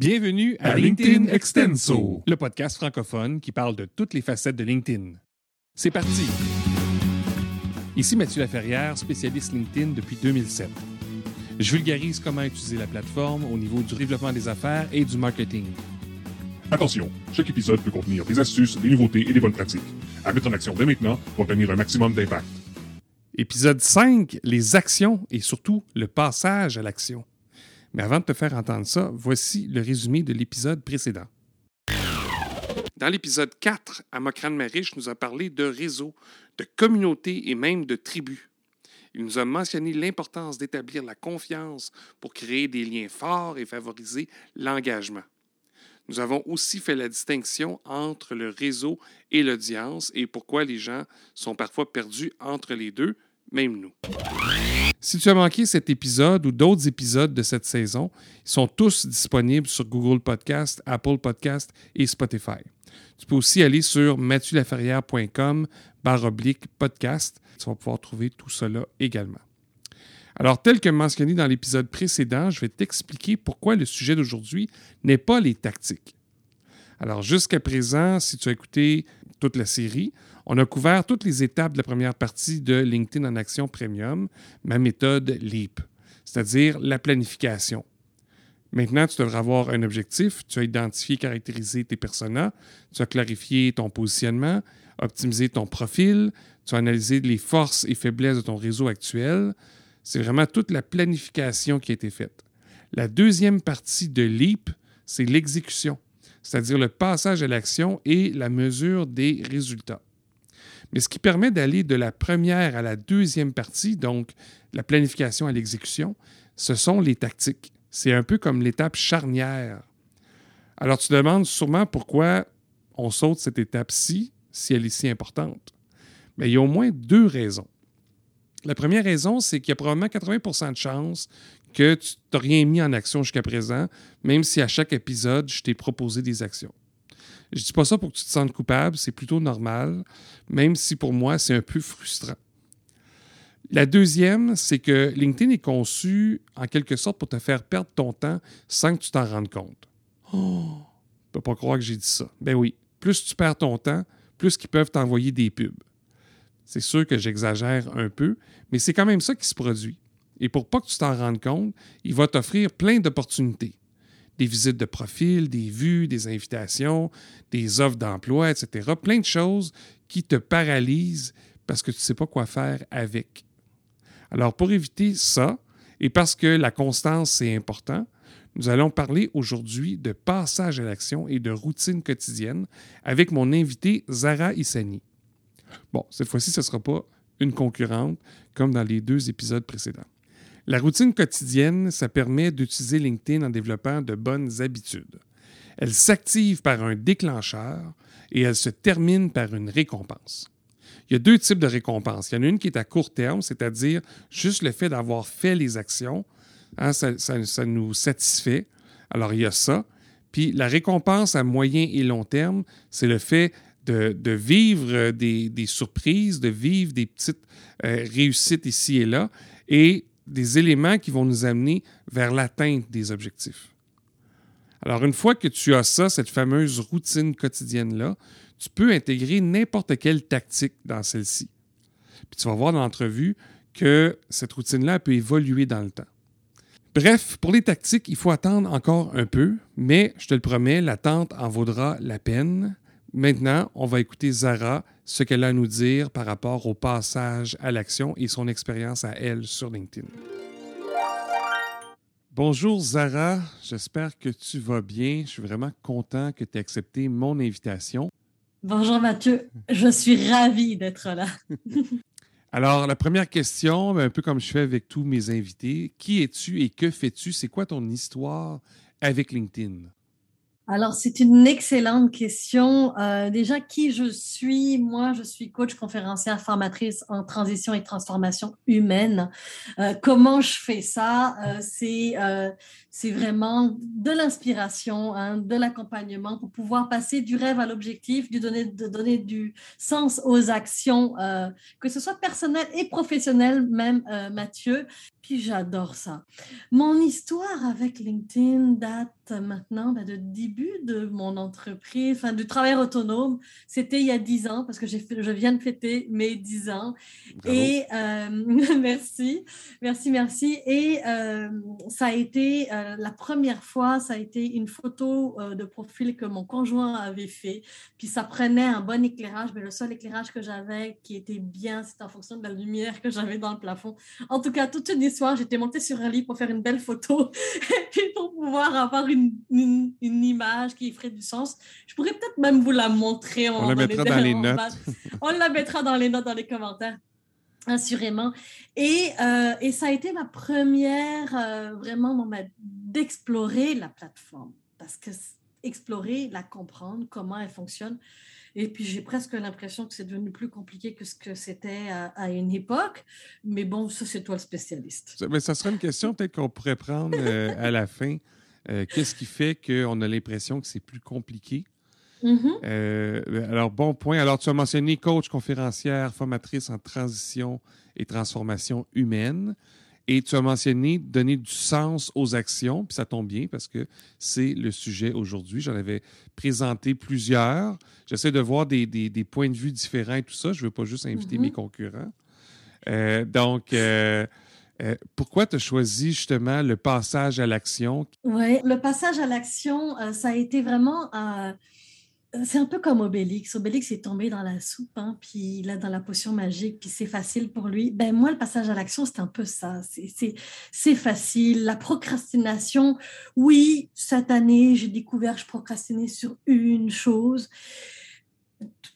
Bienvenue à, LinkedIn, Extenso, le podcast francophone qui parle de toutes les facettes de LinkedIn. C'est parti! Ici Mathieu Laferrière, spécialiste LinkedIn depuis 2007. Je vulgarise comment utiliser la plateforme au niveau du développement des affaires et du marketing. Attention, chaque épisode peut contenir des astuces, des nouveautés et des bonnes pratiques. À mettre en action dès maintenant pour obtenir un maximum d'impact. Épisode 5, les actions et surtout le passage à l'action. Mais avant de te faire entendre ça, voici le résumé de l'épisode précédent. Dans l'épisode 4, Amokran Marish nous a parlé de réseaux, de communautés et même de tribus. Il nous a mentionné l'importance d'établir la confiance pour créer des liens forts et favoriser l'engagement. Nous avons aussi fait la distinction entre le réseau et l'audience et pourquoi les gens sont parfois perdus entre les deux, même nous. Si tu as manqué cet épisode ou d'autres épisodes de cette saison, ils sont tous disponibles sur Google Podcast, Apple Podcast et Spotify. Tu peux aussi aller sur mathieu-laferrière.com barre oblique podcast. Tu vas pouvoir trouver tout cela également. Alors, tel que mentionné dans l'épisode précédent, je vais t'expliquer pourquoi le sujet d'aujourd'hui n'est pas les tactiques. Alors, jusqu'à présent, si tu as écouté toute la série, on a couvert toutes les étapes de la première partie de LinkedIn en Action Premium, ma méthode LEAP, c'est-à-dire la planification. Maintenant, tu devras avoir un objectif, tu as identifié, caractérisé tes personas, tu as clarifié ton positionnement, optimisé ton profil, tu as analysé les forces et faiblesses de ton réseau actuel. C'est vraiment toute la planification qui a été faite. La deuxième partie de LEAP, c'est l'exécution, c'est-à-dire le passage à l'action et la mesure des résultats. Mais ce qui permet d'aller de la première à la deuxième partie, donc la planification à l'exécution, ce sont les tactiques. C'est un peu comme l'étape charnière. Alors tu demandes sûrement pourquoi on saute cette étape-ci si elle est si importante. Mais il y a au moins deux raisons. La première raison, c'est qu'il y a probablement 80% de chances que tu n'as rien mis en action jusqu'à présent, même si à chaque épisode, je t'ai proposé des actions. Je dis pas ça pour que tu te sentes coupable, c'est plutôt normal, même si pour moi, c'est un peu frustrant. La deuxième, c'est que LinkedIn est conçu en quelque sorte pour te faire perdre ton temps sans que tu t'en rendes compte. Oh, ne peux pas croire que j'ai dit ça. Ben oui, plus tu perds ton temps, plus qu'ils peuvent t'envoyer des pubs. C'est sûr que j'exagère un peu, mais c'est quand même ça qui se produit. Et pour pas que tu t'en rendes compte, il va t'offrir plein d'opportunités des visites de profil, des vues, des invitations, des offres d'emploi, etc. Plein de choses qui te paralysent parce que tu ne sais pas quoi faire avec. Alors, pour éviter ça, et parce que la constance, c'est important, nous allons parler aujourd'hui de passage à l'action et de routine quotidienne avec mon invité Zara Issani. Bon, cette fois-ci, ce ne sera pas une concurrente comme dans les deux épisodes précédents. La routine quotidienne, ça permet d'utiliser LinkedIn en développant de bonnes habitudes. Elle s'active par un déclencheur et elle se termine par une récompense. Il y a deux types de récompenses. Il y en a une qui est à court terme, c'est-à-dire juste le fait d'avoir fait les actions, hein, ça, nous satisfait. Alors, il y a ça. Puis la récompense à moyen et long terme, c'est le fait de, vivre des, surprises, de vivre des petites euh, réussites ici et là. Et des éléments qui vont nous amener vers l'atteinte des objectifs. Alors, une fois que tu as ça, cette fameuse routine quotidienne-là, tu peux intégrer n'importe quelle tactique dans celle-ci. Puis tu vas voir dans l'entrevue que cette routine-là peut évoluer dans le temps. Bref, pour les tactiques, il faut attendre encore un peu, mais je te le promets, l'attente en vaudra la peine. Maintenant, on va écouter Zara, ce qu'elle a à nous dire par rapport au passage à l'action et son expérience à elle sur LinkedIn. Bonjour Zara, j'espère que tu vas bien. Je suis vraiment content que tu aies accepté mon invitation. Bonjour Mathieu, je suis ravie d'être là. Alors, la première question, ben, un peu comme je fais avec tous mes invités, qui es-tu et que fais-tu? C'est quoi ton histoire avec LinkedIn? Alors, c'est une excellente question. Euh, déjà, qui je suis? Moi, je suis coach conférencière formatrice en transition et transformation humaine. Euh, comment je fais ça? Euh, c'est c'est vraiment de l'inspiration, hein, de l'accompagnement pour pouvoir passer du rêve à l'objectif, de donner, donner du sens aux actions, que ce soit personnel et professionnel même, Mathieu. Puis j'adore ça. Mon histoire avec LinkedIn date maintenant ben, de début de mon entreprise, enfin du travail autonome. C'était il y a dix ans parce que je viens de fêter mes dix ans. Et euh, merci, merci, merci. Et euh, ça a été euh, la première fois, ça a été une photo de profil que mon conjoint avait fait. Puis ça prenait un bon éclairage, mais le seul éclairage que j'avais qui était bien, c'était en fonction de la lumière que j'avais dans le plafond. En tout cas, toute une histoire, j'étais montée sur un lit pour faire une belle photo et puis pour pouvoir avoir une une, image qui ferait du sens. Je pourrais peut-être même vous la montrer. On la mettra dans les notes. On la mettra dans les notes, dans les commentaires. Assurément. Et, euh, et ça a été ma première, euh, vraiment, d'explorer la plateforme. Parce que explorer, la comprendre, comment elle fonctionne. Et puis, j'ai presque l'impression que c'est devenu plus compliqué que ce que c'était à, une époque. Mais bon, ça, c'est toi le spécialiste. Mais ça serait une question peut-être qu'on pourrait prendre euh, à la fin. Euh, qu'est-ce qui fait qu'on a l'impression que c'est plus compliqué? Mm-hmm. Euh, alors, bon point. Alors, tu as mentionné coach, conférencière, formatrice en transition et transformation humaine. Et tu as mentionné donner du sens aux actions, puis ça tombe bien parce que c'est le sujet aujourd'hui. J'en avais présenté plusieurs. J'essaie de voir des, points de vue différents et tout ça. Je ne veux pas juste inviter mes concurrents. Euh, donc, euh, pourquoi tu as choisi justement le passage à l'action? Oui, le passage à l'action, euh, ça a été vraiment... C'est un peu comme Obélix. Obélix est tombé dans la soupe, hein, puis là, dans la potion magique, puis c'est facile pour lui. Ben moi, le passage à l'action, c'est un peu ça. C'est facile. La procrastination, oui, cette année, j'ai découvert je procrastinais sur une chose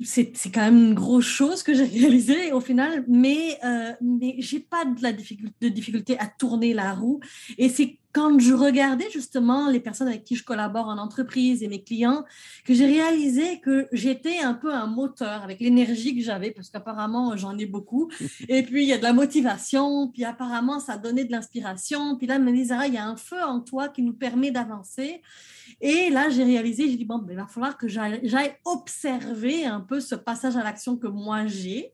c'est quand même une grosse chose que j'ai réalisée au final, mais, euh, mais j'ai pas de, la difficulté, de difficulté à tourner la roue. Et c'est quand je regardais justement les personnes avec qui je collabore en entreprise et mes clients, que j'ai réalisé que j'étais un peu un moteur avec l'énergie que j'avais, parce qu'apparemment j'en ai beaucoup. Et puis il y a de la motivation, puis apparemment ça donnait de l'inspiration. Puis là, me disait, ah, il y a un feu en toi qui nous permet d'avancer. Et là, j'ai réalisé, j'ai dit, bon, ben, il va falloir que j'aille observer un peu ce passage à l'action que moi j'ai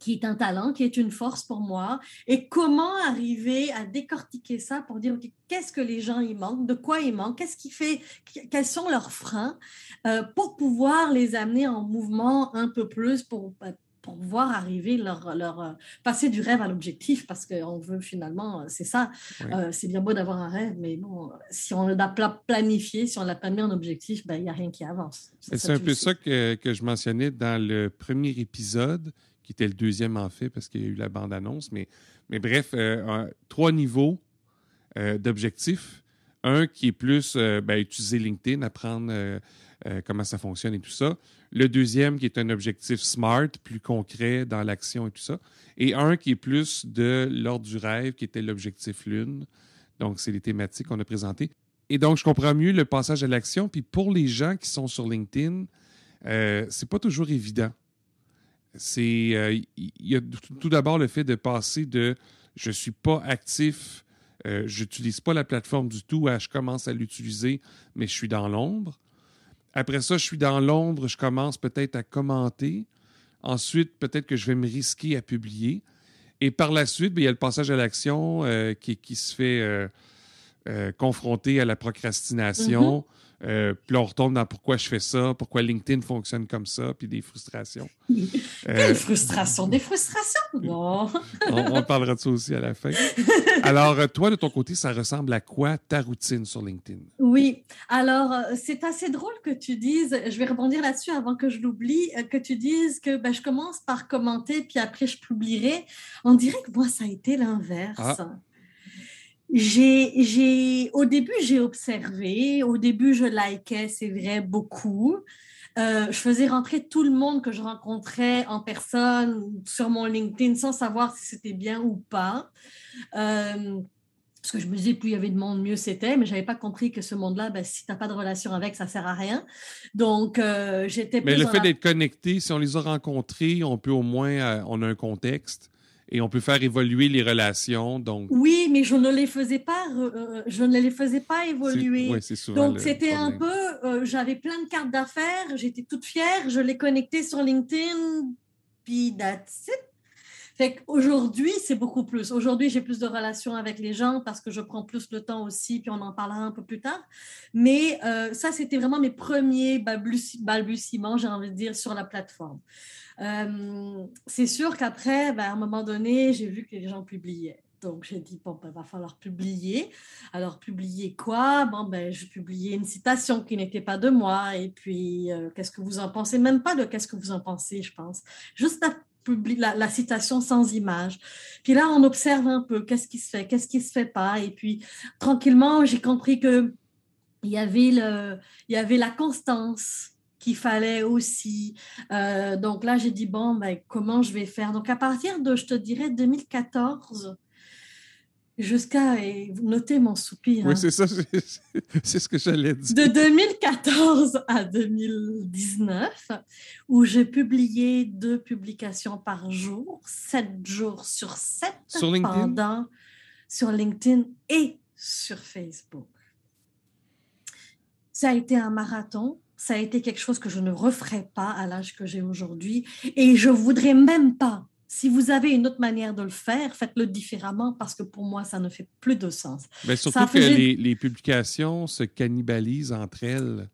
qui est un talent, qui est une force pour moi, et comment arriver à décortiquer ça pour dire, qu'est-ce que les gens y manquent, de quoi ils manquent, qu'est-ce qui fait, quels sont leurs freins, euh, pour pouvoir les amener en mouvement un peu plus, pour, bah, pour voir arriver leur, leur euh, passer du rêve à l'objectif? Parce qu'on veut finalement, euh, c'est ça, c'est bien beau d'avoir un rêve, mais bon, si on l'a planifié, si on l'a pas mis en objectif, ben, il n'y a rien qui avance. C'est un peu ça que, que, je mentionnais dans le premier épisode qui était le deuxième en fait parce qu'il y a eu la bande-annonce. Mais, mais bref, euh, trois niveaux euh, d'objectifs. Un qui est plus ben, utiliser LinkedIn, apprendre comment ça fonctionne et tout ça. Le deuxième qui est un objectif SMART, plus concret dans l'action et tout ça. Et un qui est plus de l'ordre du rêve, qui était l'objectif Lune. Donc, c'est les thématiques qu'on a présentées. Et donc, je comprends mieux le passage à l'action. Puis pour les gens qui sont sur LinkedIn, euh, c'est pas toujours évident c'est euh, y a tout d'abord le fait de passer de je suis pas actif, euh, je n'utilise pas la plateforme du tout à je commence à l'utiliser, mais je suis dans l'ombre. Après ça, je suis dans l'ombre, je commence peut-être à commenter. Ensuite, peut-être que je vais me risquer à publier. Et par la suite, il y a le passage à l'action euh, qui, se fait confronter à la procrastination. Mm-hmm. Euh, puis là, on retombe dans pourquoi je fais ça, pourquoi LinkedIn fonctionne comme ça, puis des frustrations. Quelle frustration? Des frustrations? Non? on, parlera de ça aussi à la fin. Alors, euh, toi, de ton côté, ça ressemble à quoi ta routine sur LinkedIn? Oui. Alors, euh, c'est assez drôle que tu dises, je vais rebondir là-dessus avant que je l'oublie, que tu dises que ben, je commence par commenter, puis après, je publierai. On dirait que moi, ça a été l'inverse. Ah. J'ai, au début, j'ai observé. Au début, je likais, c'est vrai, beaucoup. Euh, je faisais rentrer tout le monde que je rencontrais en personne sur mon LinkedIn sans savoir si c'était bien ou pas. Euh, parce que je me disais, plus il y avait de monde, mieux c'était, mais je n'avais pas compris que ce monde-là, ben, si tu n'as pas de relation avec, ça ne sert à rien. Donc, euh, j'étais Mais le fait d'être connecté, si on les a rencontrés, on peut au moins, on a un contexte et on peut faire évoluer les relations. Donc oui, mais je ne les faisais pas, euh, euh, je ne les faisais pas évoluer. donc c'était un peu, euh, j'avais plein de cartes d'affaires, j'étais toute fière, je les connectais sur LinkedIn, puis that's it. Fait qu'aujourd'hui, c'est beaucoup plus. Aujourd'hui, j'ai plus de relations avec les gens parce que je prends plus le temps aussi, puis on en parlera un peu plus tard. Mais euh, ça, c'était vraiment mes premiers balbutiements, j'ai envie de dire, sur la plateforme. Euh, c'est sûr qu'après, ben, à un moment donné, j'ai vu que les gens publiaient. Donc, j'ai dit, bon, ben, va falloir publier. Alors, publier quoi? Bon, ben, je publiais une citation qui n'était pas de moi. Et puis, euh, qu'est-ce que vous en pensez? Même pas de qu'est-ce que vous en pensez, je pense. Juste la, citation sans image. Puis là, on observe un peu qu'est-ce qui se fait, qu'est-ce qui se fait pas. Et puis, tranquillement, j'ai compris que il y avait, le, il y avait la constance qu'il fallait aussi. Euh, donc là, j'ai dit, bon, ben, comment je vais faire? Donc à partir de, je te dirais, 2014, jusqu'à noter mon soupir. Oui, hein. c'est ça, c'est ce que j'allais dire. De 2014 à 2019, où j'ai publié deux publications par jour, sept jours sur sept, sur LinkedIn? pendant sur LinkedIn et sur Facebook. Ça a été un marathon. Ça a été quelque chose que je ne referai pas à l'âge que j'ai aujourd'hui. Et je voudrais même pas si vous avez une autre manière de le faire, faites-le différemment parce que pour moi, ça ne fait plus de sens. Mais surtout que les, les, publications se cannibalisent entre elles.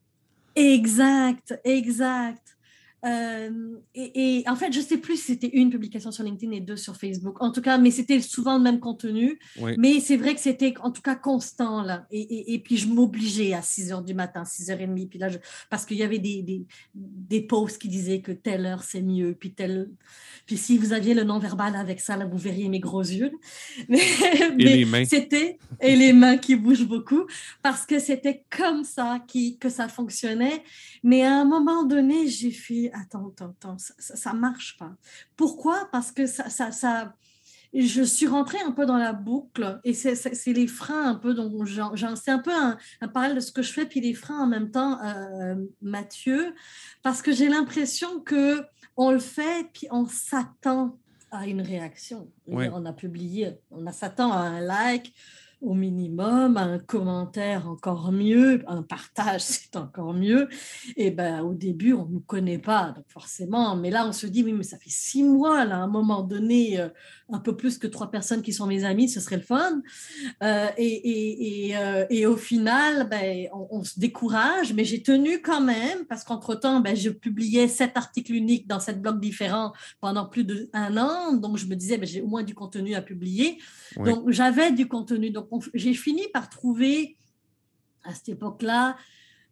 Exact, exact. Euh, et, en fait, je ne sais plus si c'était une publication sur LinkedIn et deux sur Facebook. En tout cas, mais c'était souvent le même contenu. Mais c'est vrai que c'était en tout cas constant. Là. Et, et puis, je m'obligeais à 6 h du matin, 6 h 30. Puis là, parce qu'il y avait des, des, des, posts qui disaient que telle heure, c'est mieux. Puis, telle... puis si vous aviez le non-verbal avec ça, là, vous verriez mes gros yeux. Mais, et les mains. C'était, et les mains qui bougent beaucoup. Parce que c'était comme ça qui, que ça fonctionnait. Mais à un moment donné, j'ai fait attends, attends, attends, ça ne marche pas. Pourquoi? Parce que ça, ça, ça, je suis rentrée un peu dans la boucle et c'est les freins un peu, donc c'est un peu un, parallèle de ce que je fais, puis les freins en même temps, euh, Mathieu, parce que j'ai l'impression que on le fait, puis on s'attend à une réaction. On a publié, on s'attend à un like, au minimum, un commentaire encore mieux, un partage c'est encore mieux. Et ben au début on ne nous connaît pas, donc forcément. Mais là on se dit oui mais ça fait six mois là, à un moment donné, euh, un peu plus que trois personnes qui sont mes amis, ce serait le fun. Euh, et, et, et, euh, et, au final, ben, on, se décourage, mais j'ai tenu quand même parce qu'entre temps, ben, je publiais sept articles uniques dans sept blogs différents pendant plus d'un an, donc je me disais ben, j'ai au moins du contenu à publier. Donc j'avais du contenu. Donc j'ai fini par trouver à cette époque-là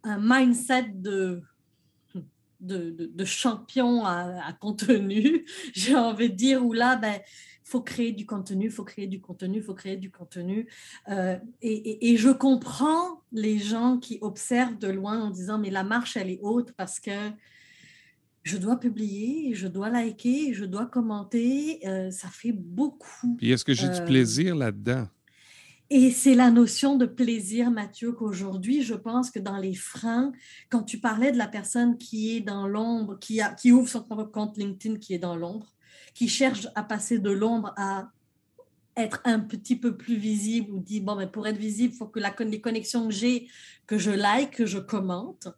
un mindset de, de, de, champion à, contenu, j'ai envie de dire, où là, ben, faut créer du contenu, il faut créer du contenu, il faut créer du contenu. Euh, et, et, je comprends les gens qui observent de loin en disant, mais la marche, elle est haute parce que je dois publier, je dois liker, je dois commenter. Euh, ça fait beaucoup. Puis est-ce que j'ai du euh, plaisir là-dedans? Et c'est la notion de plaisir, Mathieu, qu'aujourd'hui, je pense que dans les freins, quand tu parlais de la personne qui est dans l'ombre, qui, ouvre son compte LinkedIn, qui est dans l'ombre, qui cherche à passer de l'ombre à être un petit peu plus visible ou dit, bon, mais pour être visible, il faut que la, les connexions que j'ai, que je like, que je commente.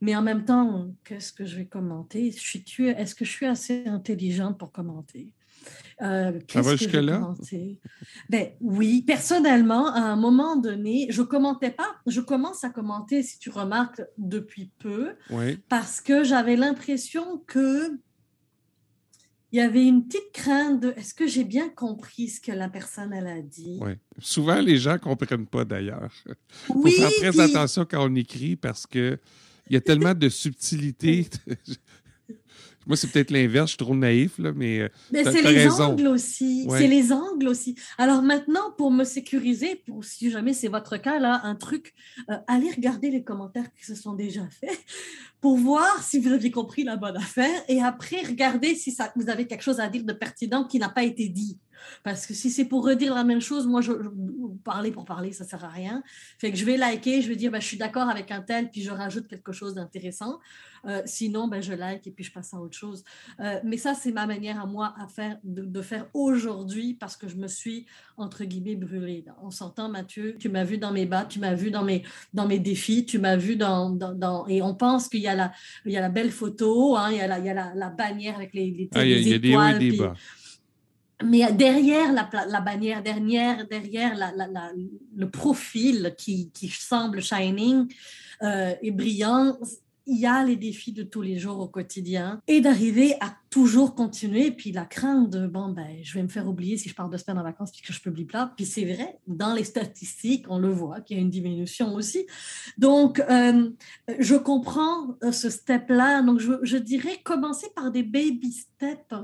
Mais en même temps, qu'est-ce que je vais commenter? Est-ce que je suis assez intelligente pour commenter? Euh, Ça va jusque-là? Ben, oui, personnellement, à un moment donné, je commentais pas. Je commence à commenter, si tu remarques, depuis peu, parce que j'avais l'impression que il y avait une petite crainte de est-ce que j'ai bien compris ce que la personne elle a dit? Oui. Souvent, les gens ne comprennent pas d'ailleurs. Il faut faire très attention quand on écrit parce que il y a tellement de subtilité. Moi, c'est peut-être l'inverse, je suis trop naïf, là, mais. Euh, mais c'est les angles aussi. C'est les angles aussi. Alors maintenant, pour me sécuriser, pour si jamais c'est votre cas, là, un truc, euh, allez regarder les commentaires qui se sont déjà faits pour voir si vous avez compris la bonne affaire et après, regardez si ça, vous avez quelque chose à dire de pertinent qui n'a pas été dit. Parce que si c'est pour redire la même chose, moi, je, parler pour parler, ça ne sert à rien. Fait que je vais liker, je vais dire, ben, je suis d'accord avec un tel, puis je rajoute quelque chose d'intéressant. Euh, sinon, ben, je like et puis je passe à autre chose. Euh, mais ça, c'est ma manière à moi à faire, de, faire aujourd'hui parce que je me suis, entre guillemets, brûlée. On s'entend, Mathieu, tu m'as vu dans mes bas, tu m'as vu dans mes, dans mes défis, tu m'as vu dans, dans, Et on pense qu'il y, a la, il y a la belle photo, hein, il y a, la, il y a la, bannière avec les, les, ah, il y a, étoiles. Des hauts et des bas. Mais derrière la, bannière, derrière, derrière le profil qui, qui semble shining euh, et brillant, il y a les défis de tous les jours au quotidien. Et d'arriver à toujours continuer. Puis la crainte de, bon, ben, je vais me faire oublier si je pars deux semaines en vacances puis que je publie pas. Puis c'est vrai, dans les statistiques, on le voit qu'il y a une diminution aussi. Donc, euh, je comprends euh, ce step-là. Donc, je, dirais commencer par des baby steps.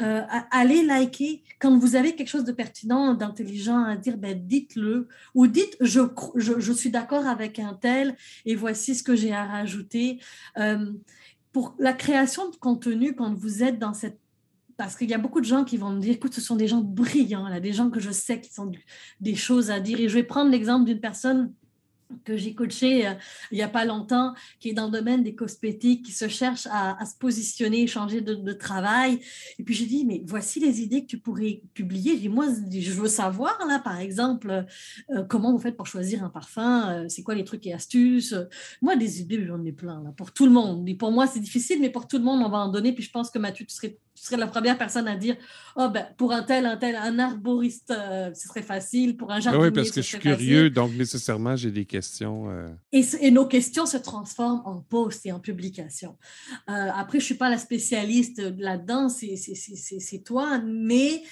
Euh, allez liker. Quand vous avez quelque chose de pertinent, d'intelligent à dire, ben, dites-le. Ou dites, je, je, je suis d'accord avec un tel et voici ce que j'ai à rajouter. Euh, pour la création de contenu, quand vous êtes dans cette parce qu'il y a beaucoup de gens qui vont me dire, écoute, ce sont des gens brillants, là, des gens que je sais qui ont des choses à dire. Et je vais prendre l'exemple d'une personne que j'ai coaché euh, il n'y a pas longtemps, qui est dans le domaine des cosmétiques, qui se cherche à, se positionner, changer de, travail. Et puis j'ai dit, mais voici les idées que tu pourrais publier. Et moi, je veux savoir, là, par exemple, euh, comment vous faites pour choisir un parfum, euh, c'est quoi les trucs et astuces? Moi, des idées, j'en ai plein, là, pour tout le monde. Et pour moi, c'est difficile, mais pour tout le monde, on va en donner. Puis je pense que Mathieu, tu serais tu serais la première personne à dire oh ben pour un tel un tel un arboriste euh, ce serait facile pour un ah jardinier oui parce que je suis curieux donc nécessairement j'ai des questions euh. et, nos questions se transforment en posts et en publications. Euh, après je suis pas la spécialiste là-dedans c'est toi mais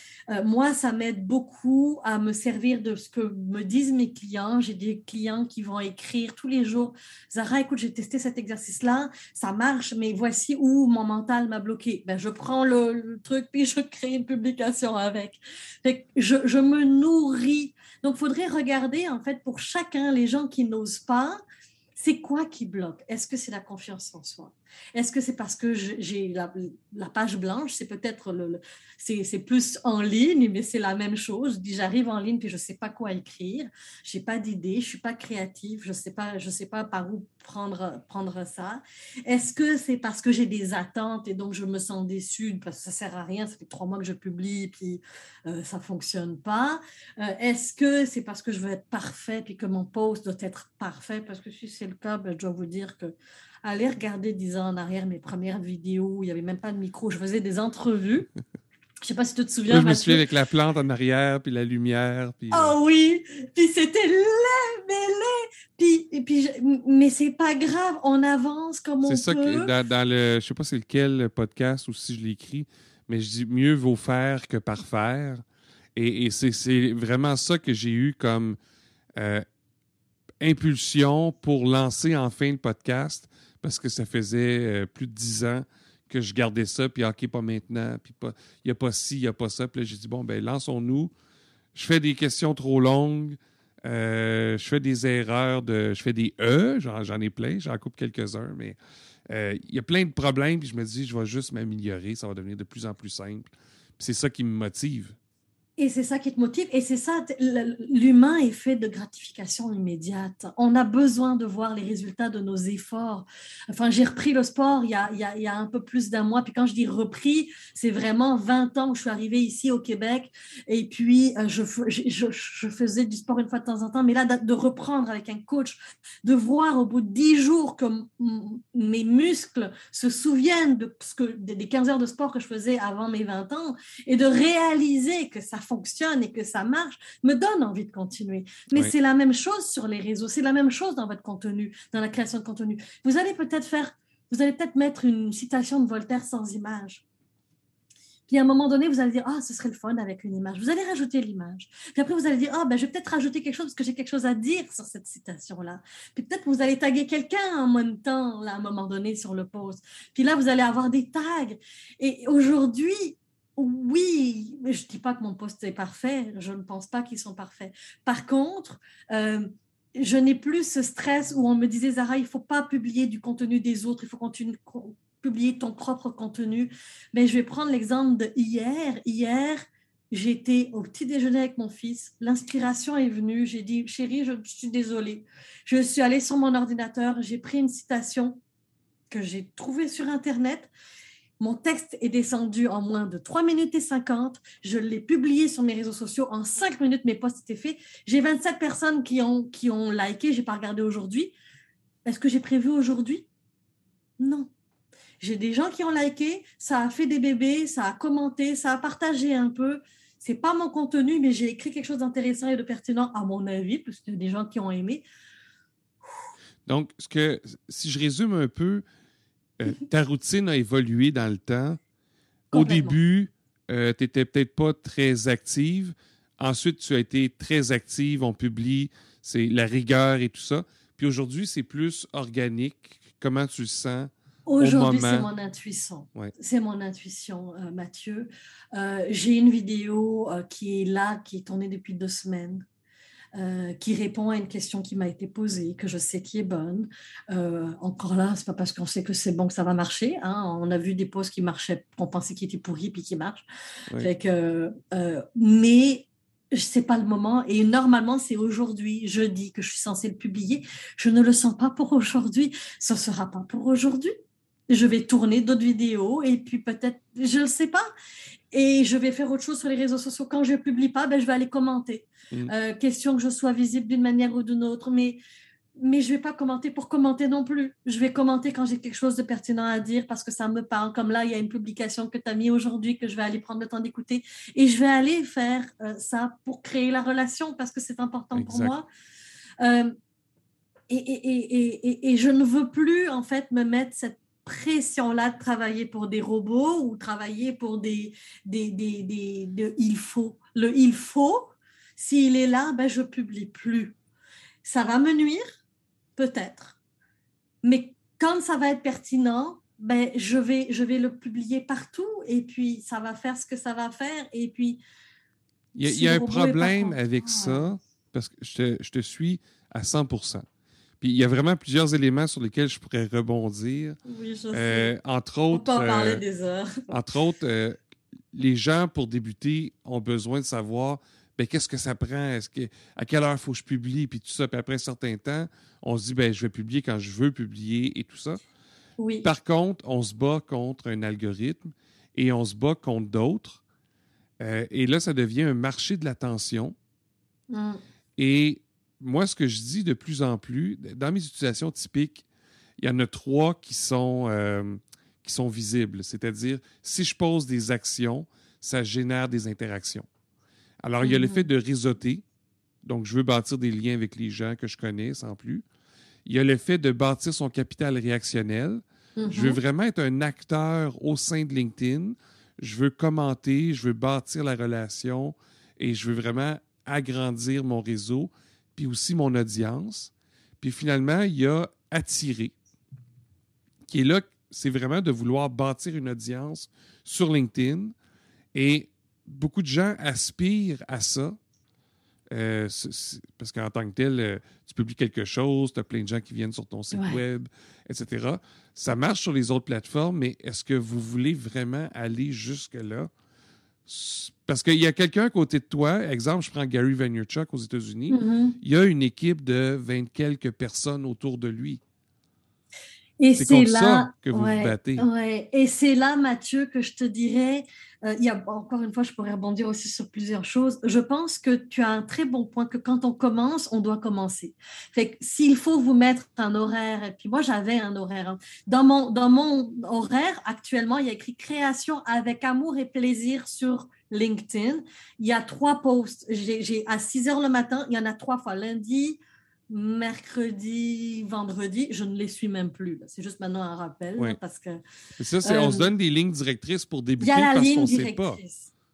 moi ça m'aide beaucoup à me servir de ce que me disent mes clients. J'ai des clients qui vont écrire tous les jours Zara écoute j'ai testé cet exercice là ça marche mais voici où mon mental m'a bloqué ben je prends le le, truc, puis je crée une publication avec. je, je, me nourris. Donc, faudrait regarder, en fait, pour chacun, les gens qui n'osent pas, c'est quoi qui bloque? Est-ce que c'est la confiance en soi? Est-ce que c'est parce que j'ai la, page blanche? C'est peut-être le, c'est plus en ligne, mais c'est la même chose. J'arrive en ligne puis je sais pas quoi écrire, j'ai pas d'idée, je suis pas créative, je sais pas, je sais pas par où prendre prendre ça. Est-ce que c'est parce que j'ai des attentes et donc je me sens déçue parce que ça sert à rien Ça fait trois mois que je publie puis euh, ça fonctionne pas. Euh, est-ce que c'est parce que je veux être parfait puis que mon post doit être parfait? Parce que si c'est le cas, ben, je dois vous dire que aller regarder dix ans en arrière mes premières vidéos, il n'y avait même pas de micro, je faisais des entrevues. Je sais pas si tu te souviens. je me souviens avec la plante en arrière, puis la lumière. Puis, oh oui! Puis c'était laid, mais laid! Puis, et puis, mais c'est pas grave, on avance comme on peut. C'est ça que dans, dans, le. Je sais pas c'est lequel podcast ou si je l'écris, mais je dis mieux vaut faire que parfaire. Et, et c'est vraiment ça que j'ai eu comme euh, impulsion pour lancer enfin le podcast, parce que ça faisait euh, plus de dix ans que je gardais ça, puis OK, pas maintenant, puis il n'y a pas ci, il n'y a pas ça. Puis là, j'ai dit, bon, ben lançons-nous. Je fais des questions trop longues, euh, je fais des erreurs, de, je fais des E, j'en ai plein, j'en coupe quelques-uns, mais euh, il y a plein de problèmes, puis je me dis, je vais juste m'améliorer, ça va devenir de plus en plus simple. C'est ça qui me motive. Et c'est ça qui te motive. Et c'est ça, l'humain est fait de gratification immédiate. On a besoin de voir les résultats de nos efforts. Enfin, j'ai repris le sport il y, a, il, y a, un peu plus d'un mois. Puis quand je dis repris, c'est vraiment 20 ans que je suis arrivée ici au Québec. Et puis, euh, je, je, je, faisais du sport une fois de temps en temps. Mais là, de reprendre avec un coach, de voir au bout de 10 jours que mes muscles se souviennent de ce que, des 15 heures de sport que je faisais avant mes 20 ans et de réaliser que ça fonctionne et que ça marche, me donne envie de continuer. Mais c'est la même chose sur les réseaux, c'est la même chose dans votre contenu, dans la création de contenu. Vous allez peut-être faire, vous allez peut-être mettre une citation de Voltaire sans image. Puis à un moment donné, vous allez dire, ah, ce serait le fun avec une image. Vous allez rajouter l'image. Puis après, vous allez dire, ah, ben, je vais peut-être rajouter quelque chose parce que j'ai quelque chose à dire sur cette citation-là. Puis peut-être vous allez taguer quelqu'un en même temps, là, à un moment donné, sur le post. Puis là, vous allez avoir des tags. Et aujourd'hui, oui, je ne dis pas que mon poste est parfait, je ne pense pas qu'ils sont parfaits. Par contre, euh, je n'ai plus ce stress où on me disait, Zara, il ne faut pas publier du contenu des autres, il faut continuer, publier ton propre contenu. Mais je vais prendre l'exemple de hier. Hier, j'étais au petit déjeuner avec mon fils, l'inspiration est venue, j'ai dit, chérie, je, je suis désolée. Je suis allée sur mon ordinateur, j'ai pris une citation que j'ai trouvée sur Internet mon texte est descendu en moins de 3 minutes et 50. Je l'ai publié sur mes réseaux sociaux. En 5 minutes, mes posts étaient faits. J'ai 27 personnes qui ont, qui ont liké. Je n'ai pas regardé aujourd'hui. Est-ce que j'ai prévu aujourd'hui? Non. J'ai des gens qui ont liké, ça a fait des bébés, ça a commenté, ça a partagé un peu. C'est pas mon contenu, mais j'ai écrit quelque chose d'intéressant et de pertinent à mon avis, parce des gens qui ont aimé. Donc, ce que, si je résume un peu, euh, ta routine a évolué dans le temps. Au début, euh, tu n'étais peut-être pas très active. Ensuite, tu as été très active. On publie, c'est la rigueur et tout ça. Puis aujourd'hui, c'est plus organique. Comment tu le sens? Aujourd'hui, c'est mon intuition. C'est mon intuition, euh, Mathieu. J'ai une vidéo qui est là, qui est tournée depuis deux semaines. Euh, qui répond à une question qui m'a été posée, que je sais qui est bonne. Euh, encore là, c'est pas parce qu'on sait que c'est bon que ça va marcher. Hein. On a vu des posts qui marchaient, qu'on pensait qu'ils étaient pourris puis qui marchent. Fait que, euh, mais c'est pas le moment. Et normalement, c'est aujourd'hui, jeudi, que je suis censée le publier. Je ne le sens pas pour aujourd'hui. Ce sera pas pour aujourd'hui. Je vais tourner d'autres vidéos et puis peut-être, je ne sais pas et je vais faire autre chose sur les réseaux sociaux. Quand je ne publie pas, ben, je vais aller commenter. Mm. Euh, question que je sois visible d'une manière ou d'une autre, mais, mais je ne vais pas commenter pour commenter non plus. Je vais commenter quand j'ai quelque chose de pertinent à dire parce que ça me parle. Comme là, il y a une publication que tu as mis aujourd'hui que je vais aller prendre le temps d'écouter et je vais aller faire euh, ça pour créer la relation parce que c'est important pour moi. Euh, et, et, et, et, je ne veux plus en fait me mettre cette pression-là de travailler pour des robots ou travailler pour des, des, des, des il faut. Le il faut, s'il est là, ben, je publie plus. Ça va me nuire, peut-être. Mais quand ça va être pertinent, ben, je, vais, je vais le publier partout et puis ça va faire ce que ça va faire. Et puis. Il y a, un problème avec ça, parce que je te, je te suis à 100 puis il y a vraiment plusieurs éléments sur lesquels je pourrais rebondir. Oui, je euh, sais. entre autres. On peut en parler euh, des heures. entre autres, euh, les gens, pour débuter, ont besoin de savoir ben, qu'est-ce que ça prend, est-ce que, à quelle heure faut que je publie, puis tout ça. Puis après un certain temps, on se dit ben, je vais publier quand je veux publier et tout ça. Oui. Par contre, on se bat contre un algorithme et on se bat contre d'autres. et là, ça devient un marché de l'attention. Mm. Et moi, ce que je dis de plus en plus, dans mes utilisations typiques, il y en a trois qui sont, euh, qui sont visibles. C'est-à-dire, si je pose des actions, ça génère des interactions. Alors, il y a le mhm. fait de réseauter. Donc, je veux bâtir des liens avec les gens que je connais sans plus. Il y a le fait de bâtir son capital réactionnel. Je veux mhm. vraiment être un acteur au sein de LinkedIn. Je veux commenter, je veux bâtir la relation et je veux vraiment agrandir mon réseau puis aussi mon audience. Puis finalement, il y a attirer, qui est là, c'est vraiment de vouloir bâtir une audience sur LinkedIn. Et beaucoup de gens aspirent à ça. Euh, parce qu'en tant que tel, euh, tu publies quelque chose, tu as plein de gens qui viennent sur ton site web, etc. Ça marche sur les autres plateformes, mais est-ce que vous voulez vraiment aller jusque-là? Parce qu'il y a quelqu'un à côté de toi, exemple, je prends Gary Vaynerchuk aux États-Unis, mm-hmm. il y a une équipe de 20 quelques personnes autour de lui. Et c'est là ça que vous vous battez. Et c'est là, Mathieu, que je te dirais, euh, il y a, encore une fois, je pourrais rebondir aussi sur plusieurs choses. Je pense que tu as un très bon point que quand on commence, on doit commencer. Fait que s'il faut vous mettre un horaire, et puis moi j'avais un horaire. Hein. Dans, mon, dans mon horaire, actuellement, il y a écrit création avec amour et plaisir sur LinkedIn. Il y a trois posts. J'ai à 6 heures le matin, il y en a trois fois. Lundi, mercredi, vendredi, je ne les suis même plus. C'est juste maintenant un rappel. parce que, ça, on se euh, donne des lignes directrices pour débuter parce qu'on ne sait pas.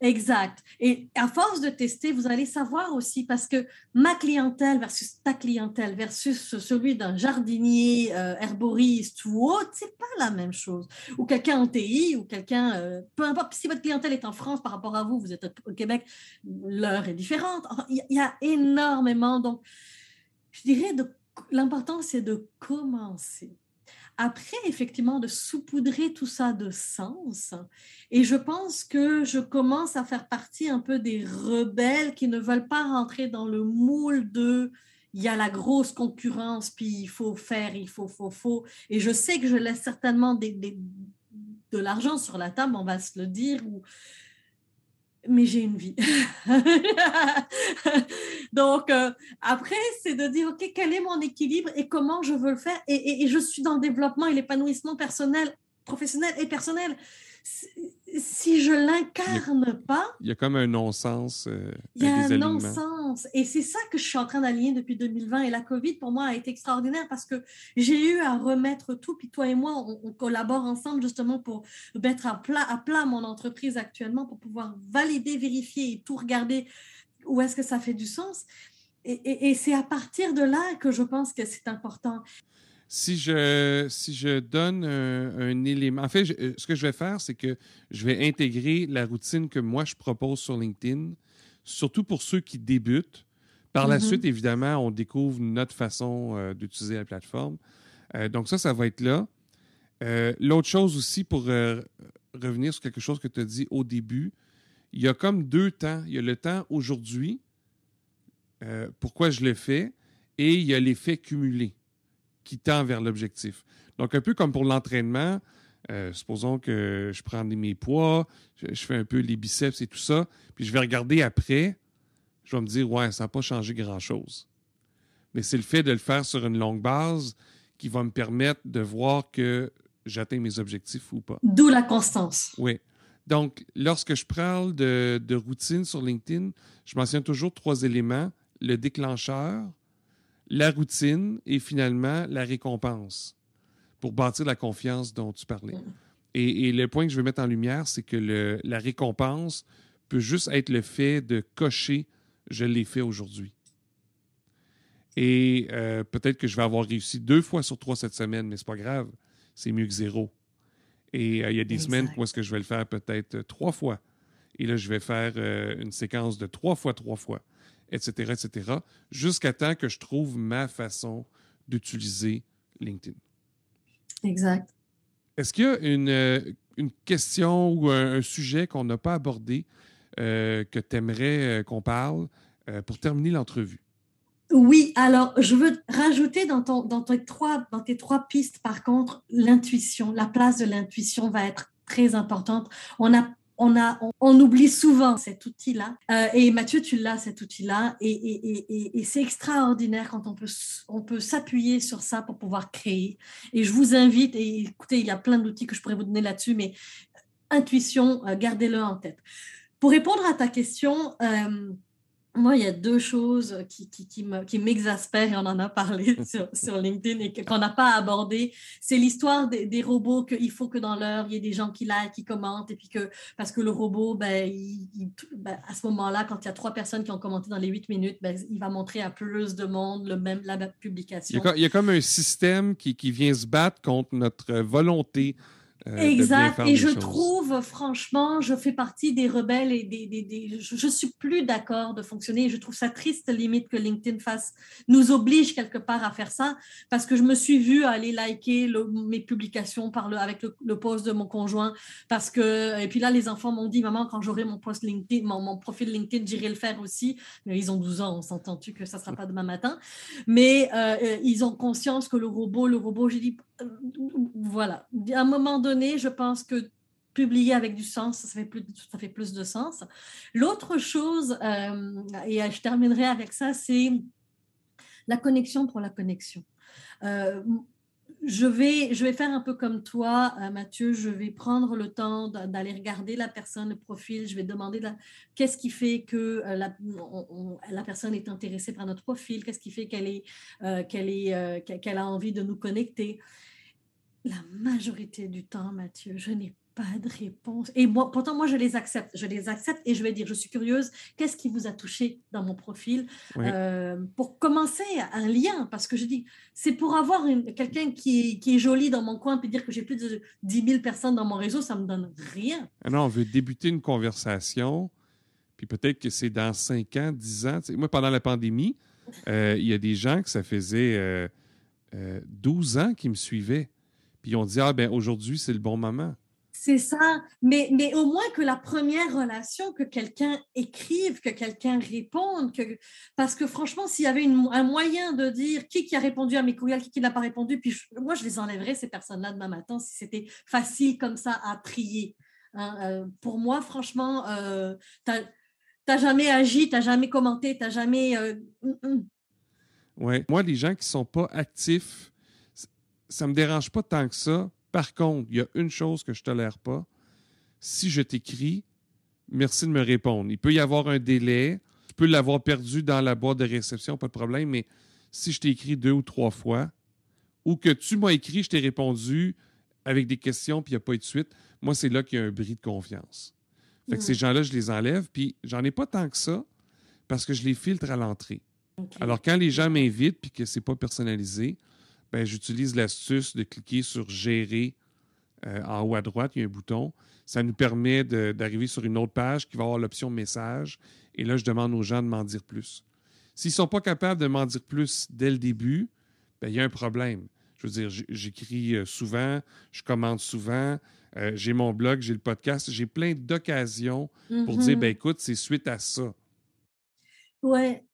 Exact. Et à force de tester, vous allez savoir aussi parce que ma clientèle versus ta clientèle versus celui d'un jardinier, euh, herboriste ou autre, c'est pas la même chose. Ou quelqu'un en TI ou quelqu'un, euh, peu importe, si votre clientèle est en France par rapport à vous, vous êtes au Québec, l'heure est différente. Il y, a énormément. Donc, je dirais de l'important, c'est de commencer. Après, effectivement, de saupoudrer tout ça de sens. Et je pense que je commence à faire partie un peu des rebelles qui ne veulent pas rentrer dans le moule de il y a la grosse concurrence, puis il faut faire, il faut, faut, faut. Et je sais que je laisse certainement des, de l'argent sur la table, on va se le dire, ou mais j'ai une vie. Donc, euh, après, c'est de dire, OK, quel est mon équilibre et comment je veux le faire? Et, je suis dans le développement et l'épanouissement personnel professionnelle et personnelle si je l'incarne pas. Il y a comme un non-sens. Euh, il y a un non-sens. Et c'est ça que je suis en train d'aligner depuis 2020. Et la COVID, pour moi, a été extraordinaire parce que j'ai eu à remettre tout. Puis toi et moi, on, collabore ensemble justement pour mettre à plat, à plat mon entreprise actuellement pour pouvoir valider, vérifier et tout regarder où est-ce que ça fait du sens. Et, et c'est à partir de là que je pense que c'est important si je, si je donne un, élément, en fait, euh, ce que je vais faire, c'est que je vais intégrer la routine que moi je propose sur LinkedIn, surtout pour ceux qui débutent. Par la mm-hmm. suite, évidemment, on découvre notre façon euh, d'utiliser la plateforme. Euh, donc ça, ça va être là. L'autre chose aussi, pour revenir sur quelque chose que tu as dit au début, il y a comme deux temps. Il y a le temps aujourd'hui, pourquoi je le fais, et il y a l'effet cumulé qui tend vers l'objectif. Donc, un peu comme pour l'entraînement, euh, supposons que je prends mes poids, je, fais un peu les biceps et tout ça, puis je vais regarder après, je vais me dire, ouais, ça n'a pas changé grand-chose. Mais c'est le fait de le faire sur une longue base qui va me permettre de voir que j'atteins mes objectifs ou pas. D'où la constance. Oui. Donc, lorsque je parle de, de routine sur LinkedIn, je mentionne toujours trois éléments. Le déclencheur, la routine et finalement la récompense pour bâtir la confiance dont tu parlais. Mm. Et, le point que je veux mettre en lumière, c'est que la récompense peut juste être le fait de cocher je l'ai fait aujourd'hui. Et euh, peut-être que je vais avoir réussi deux fois sur trois cette semaine, mais c'est pas grave. C'est mieux que zéro. Et euh, il y a des semaines où est-ce que je vais le faire peut-être trois fois. Et là, je vais faire euh, une séquence de trois fois, trois fois etc., etc., jusqu'à temps que je trouve ma façon d'utiliser LinkedIn. Exact. Est-ce qu'il y a une, euh, une, question ou un, sujet qu'on n'a pas abordé euh, que tu aimerais euh, qu'on parle pour terminer l'entrevue? Oui, alors je veux rajouter dans, ton, dans, tes trois, dans tes trois pistes, par contre, l'intuition. La place de l'intuition va être très importante. On a on, a, on, oublie souvent cet outil-là. Euh, et Mathieu, tu l'as, cet outil-là. Et, c'est extraordinaire quand on peut, on peut s'appuyer sur ça pour pouvoir créer. Et je vous invite, et écoutez, il y a plein d'outils que je pourrais vous donner là-dessus, mais intuition, euh, gardez-le en tête. Pour répondre à ta question, euh, moi, il y a deux choses qui, qui, qui m'exaspèrent, et on en a parlé sur, sur LinkedIn et qu'on n'a pas abordé. C'est l'histoire des, des, robots qu'il faut que dans l'heure, il y ait des gens qui like, qui commentent, et puis que, parce que le robot, ben, ben à ce moment-là, quand il y a trois personnes qui ont commenté dans les huit minutes, ben, il va montrer à plus de monde le même, la même publication. Il y, a, comme un système qui, qui vient se battre contre notre volonté euh, exact. Et je trouve, franchement, je fais partie des rebelles et des. des, je, ne suis plus d'accord de fonctionner. Je trouve ça triste, limite, que LinkedIn fasse, nous oblige quelque part à faire ça, parce que je me suis vue aller liker mes publications par le, avec le, post de mon conjoint. Parce que, et puis là, les enfants m'ont dit, maman, quand j'aurai mon post LinkedIn, mon, profil LinkedIn, j'irai le faire aussi. Mais ils ont 12 ans, on s'entend-tu que ça ne sera pas demain matin? Mais euh, euh, ils ont conscience que le robot, le robot, j'ai dit, voilà. À un moment donné, je pense que publier avec du sens, ça fait plus, ça fait plus de sens. L'autre chose, euh, et je terminerai avec ça, c'est la connexion pour la connexion. Euh, je vais, je vais faire un peu comme toi, euh, Mathieu. Je vais prendre le temps d'aller regarder la personne, le profil. Je vais demander qu'est-ce qui fait que la, personne est intéressée par notre profil, qu'est-ce qui fait qu'elle est, qu'elle est, qu'elle a envie de nous connecter? La majorité du temps, Mathieu, je n'ai pas de réponse. Et moi, pourtant, moi, je les accepte. Je les accepte et je vais dire, je suis curieuse, qu'est-ce qui vous a touché dans mon profil euh, pour commencer un lien Parce que je dis, c'est pour avoir quelqu'un qui, qui, est joli dans mon coin puis dire que j'ai plus de 10 000 personnes dans mon réseau, ça me donne rien. Ah non, on veut débuter une conversation, puis peut-être que c'est dans 5 ans, 10 ans. moi, pendant la pandémie, euh, il y a des gens que ça faisait 12 euh, ans qui me suivaient puis on dit, ah ben aujourd'hui, c'est le bon moment. C'est ça, mais, mais au moins que la première relation, que quelqu'un écrive, que quelqu'un réponde, que... parce que franchement, s'il y avait un moyen de dire qui, qui a répondu à mes courriels, qui, qui n'a pas répondu, puis moi, je les enlèverais, ces personnes-là, demain matin, si c'était facile comme ça à trier. Hein. Euh, pour moi, franchement, euh, tu n'as jamais agi, tu n'as jamais commenté, tu n'as jamais... Euh, mm, mm. Oui, moi, les gens qui ne sont pas actifs ça me dérange pas tant que ça Par contre, il y a une chose que je ne tolère pas. Si je t'écris, merci de me répondre. Il peut y avoir un délai. Tu peux l'avoir perdu dans la boîte de réception, pas de problème, mais si je t'ai écrit deux ou trois fois, ou que tu m'as écrit, je t'ai répondu avec des questions, puis il n'y a pas eu de suite, moi, c'est là qu'il y a un bris de confiance. Fait que ces gens-là, je les enlève, puis j'en ai pas tant que ça, parce que je les filtre à l'entrée. Alors, quand les gens m'invitent, puis que c'est pas personnalisé, j'utilise l'astuce de cliquer sur Gérer euh, en haut à droite, il y a un bouton. Ça nous permet d'arriver sur une autre page qui va avoir l'option message. Et là, je demande aux gens de m'en dire plus. S'ils ne sont pas capables de m'en dire plus dès le début, ben, il y a un problème. Je veux dire, j'écris euh, souvent, je commande souvent, euh, j'ai mon blog, j'ai le podcast, j'ai plein d'occasions pour dire, ben écoute, c'est suite à ça. Ouais,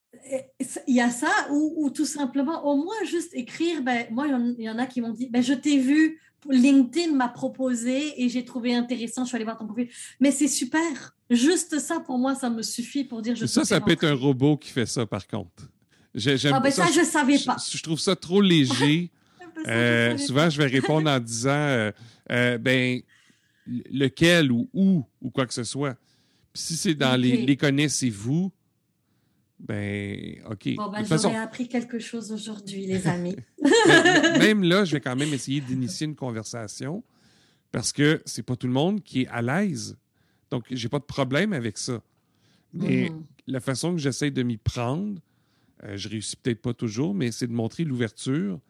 il y a ça, ou, ou tout simplement, au moins juste écrire, ben, moi, il y en- il y, en a qui m'ont dit, ben, je t'ai vu, LinkedIn m'a proposé et j'ai trouvé intéressant, je suis allée voir ton profil. Mais c'est super. Juste ça, pour moi, ça me suffit pour dire je ça, ça peut être un robot qui fait ça, par contre. J'aime- Ah ben ça, je savais pas. je trouve ça trop léger. Ça, Euh, souvent, je vais répondre en disant euh, euh, ben lequel ou où ou quoi que ce soit. Puis si c'est dans les, les connaissez-vous, ben OK. Bon, ben, façon, j'aurais appris quelque chose aujourd'hui, les amis. même là, je vais quand même essayer d'initier une conversation parce que c'est pas tout le monde qui est à l'aise. Donc, j'ai pas de problème avec ça. Mais Mhm. la façon que j'essaie de m'y prendre, euh, je réussis peut-être pas toujours, mais c'est de montrer l'ouverture.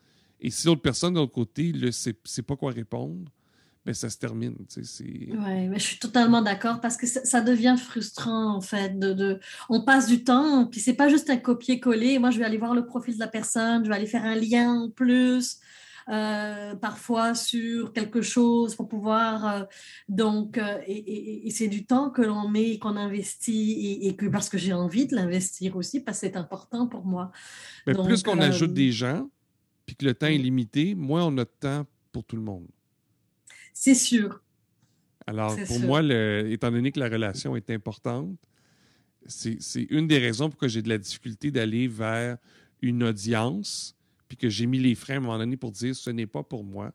Et si l'autre personne de l'autre côté ne sait, sait pas quoi répondre, ben ça se termine. Oui, mais je suis totalement d'accord parce que ça, ça devient frustrant en fait. De, de- on passe du temps, puis c'est pas juste un copier-coller. Moi, je vais aller voir le profil de la personne, je vais aller faire un lien en plus, euh, parfois sur quelque chose pour pouvoir. euh, donc, euh, et, et- et c'est du temps que l'on met, et qu'on investit, et, et que parce que j'ai envie de l'investir aussi, parce que c'est important pour moi. Donc, plus qu'on ajoute des gens, puis que le temps est limité, moins on a de temps pour tout le monde. C'est sûr. Alors, pour sûr. moi, le- étant donné que la relation est importante, c'est une des raisons pourquoi j'ai de la difficulté d'aller vers une audience, puis que j'ai mis les freins à un moment donné pour dire ce n'est pas pour moi.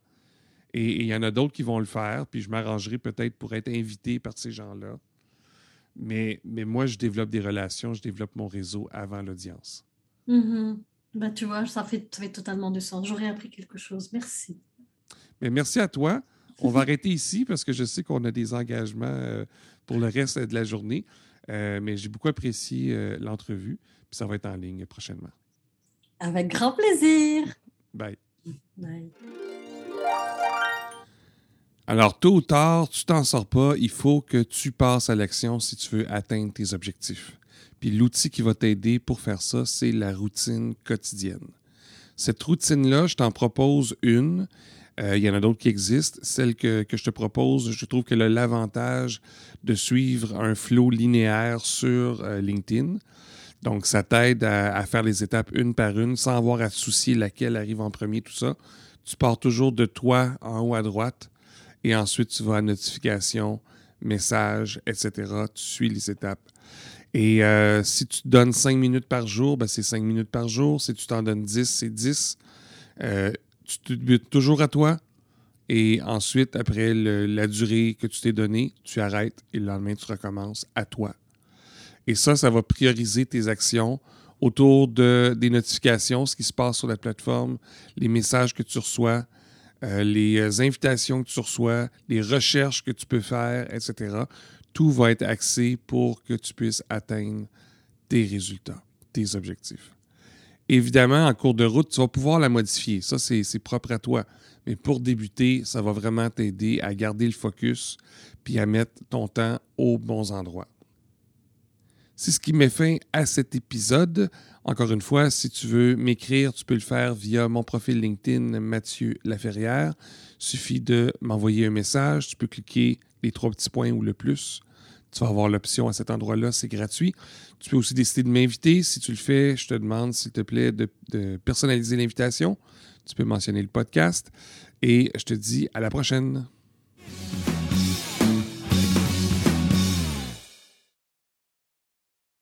Et il y en a d'autres qui vont le faire, puis je m'arrangerai peut-être pour être invité par ces gens-là. Mais, mais moi, je développe des relations, je développe mon réseau avant l'audience. Mhm. Ben, tu vois, ça fait, ça fait totalement du sens. J'aurais appris quelque chose. Merci. Mais merci à toi. On va arrêter ici parce que je sais qu'on a des engagements euh, pour le reste de la journée. Euh, mais j'ai beaucoup apprécié euh, l'entrevue. Puis ça va être en ligne prochainement. Avec grand plaisir. Bye. Bye. Alors, tôt ou tard, tu t'en sors pas. Il faut que tu passes à l'action si tu veux atteindre tes objectifs. Puis l'outil qui va t'aider pour faire ça, c'est la routine quotidienne. Cette routine-là, je t'en propose une. Euh, il y en a d'autres qui existent. Celle que, que je te propose, je trouve qu'elle a l'avantage de suivre un flow linéaire sur euh, LinkedIn. Donc, ça t'aide à, faire les étapes une par une sans avoir à te soucier laquelle arrive en premier, tout ça. Tu pars toujours de toi en haut à droite et ensuite tu vas à notification, message, etc. Tu suis les étapes. Et euh, si tu te donnes 5 minutes par jour, ben c'est 5 minutes par jour. Si tu t'en donnes 10, c'est 10. Euh, tu te butes toujours à toi. Et ensuite, après la durée que tu t'es donnée, tu arrêtes et le lendemain, tu recommences à toi. Et ça, ça va prioriser tes actions autour de, des notifications, ce qui se passe sur la plateforme, les messages que tu reçois, euh, les euh, invitations que tu reçois, les recherches que tu peux faire, etc. Tout va être axé pour que tu puisses atteindre tes résultats, tes objectifs. Évidemment, en cours de route, tu vas pouvoir la modifier. Ça, c'est propre à toi. Mais pour débuter, ça va vraiment t'aider à garder le focus puis à mettre ton temps aux bons endroits. C'est ce qui met fin à cet épisode. Encore une fois, si tu veux m'écrire, tu peux le faire via mon profil LinkedIn Mathieu Laferrière. Suffit de m'envoyer un message. Tu peux cliquer les trois petits points ou le plus. Tu vas avoir l'option à cet endroit-là, c'est gratuit. Tu peux aussi décider de m'inviter. Si tu le fais, je te demande, s'il te plaît, de, personnaliser l'invitation. Tu peux mentionner le podcast. Et je te dis à la prochaine.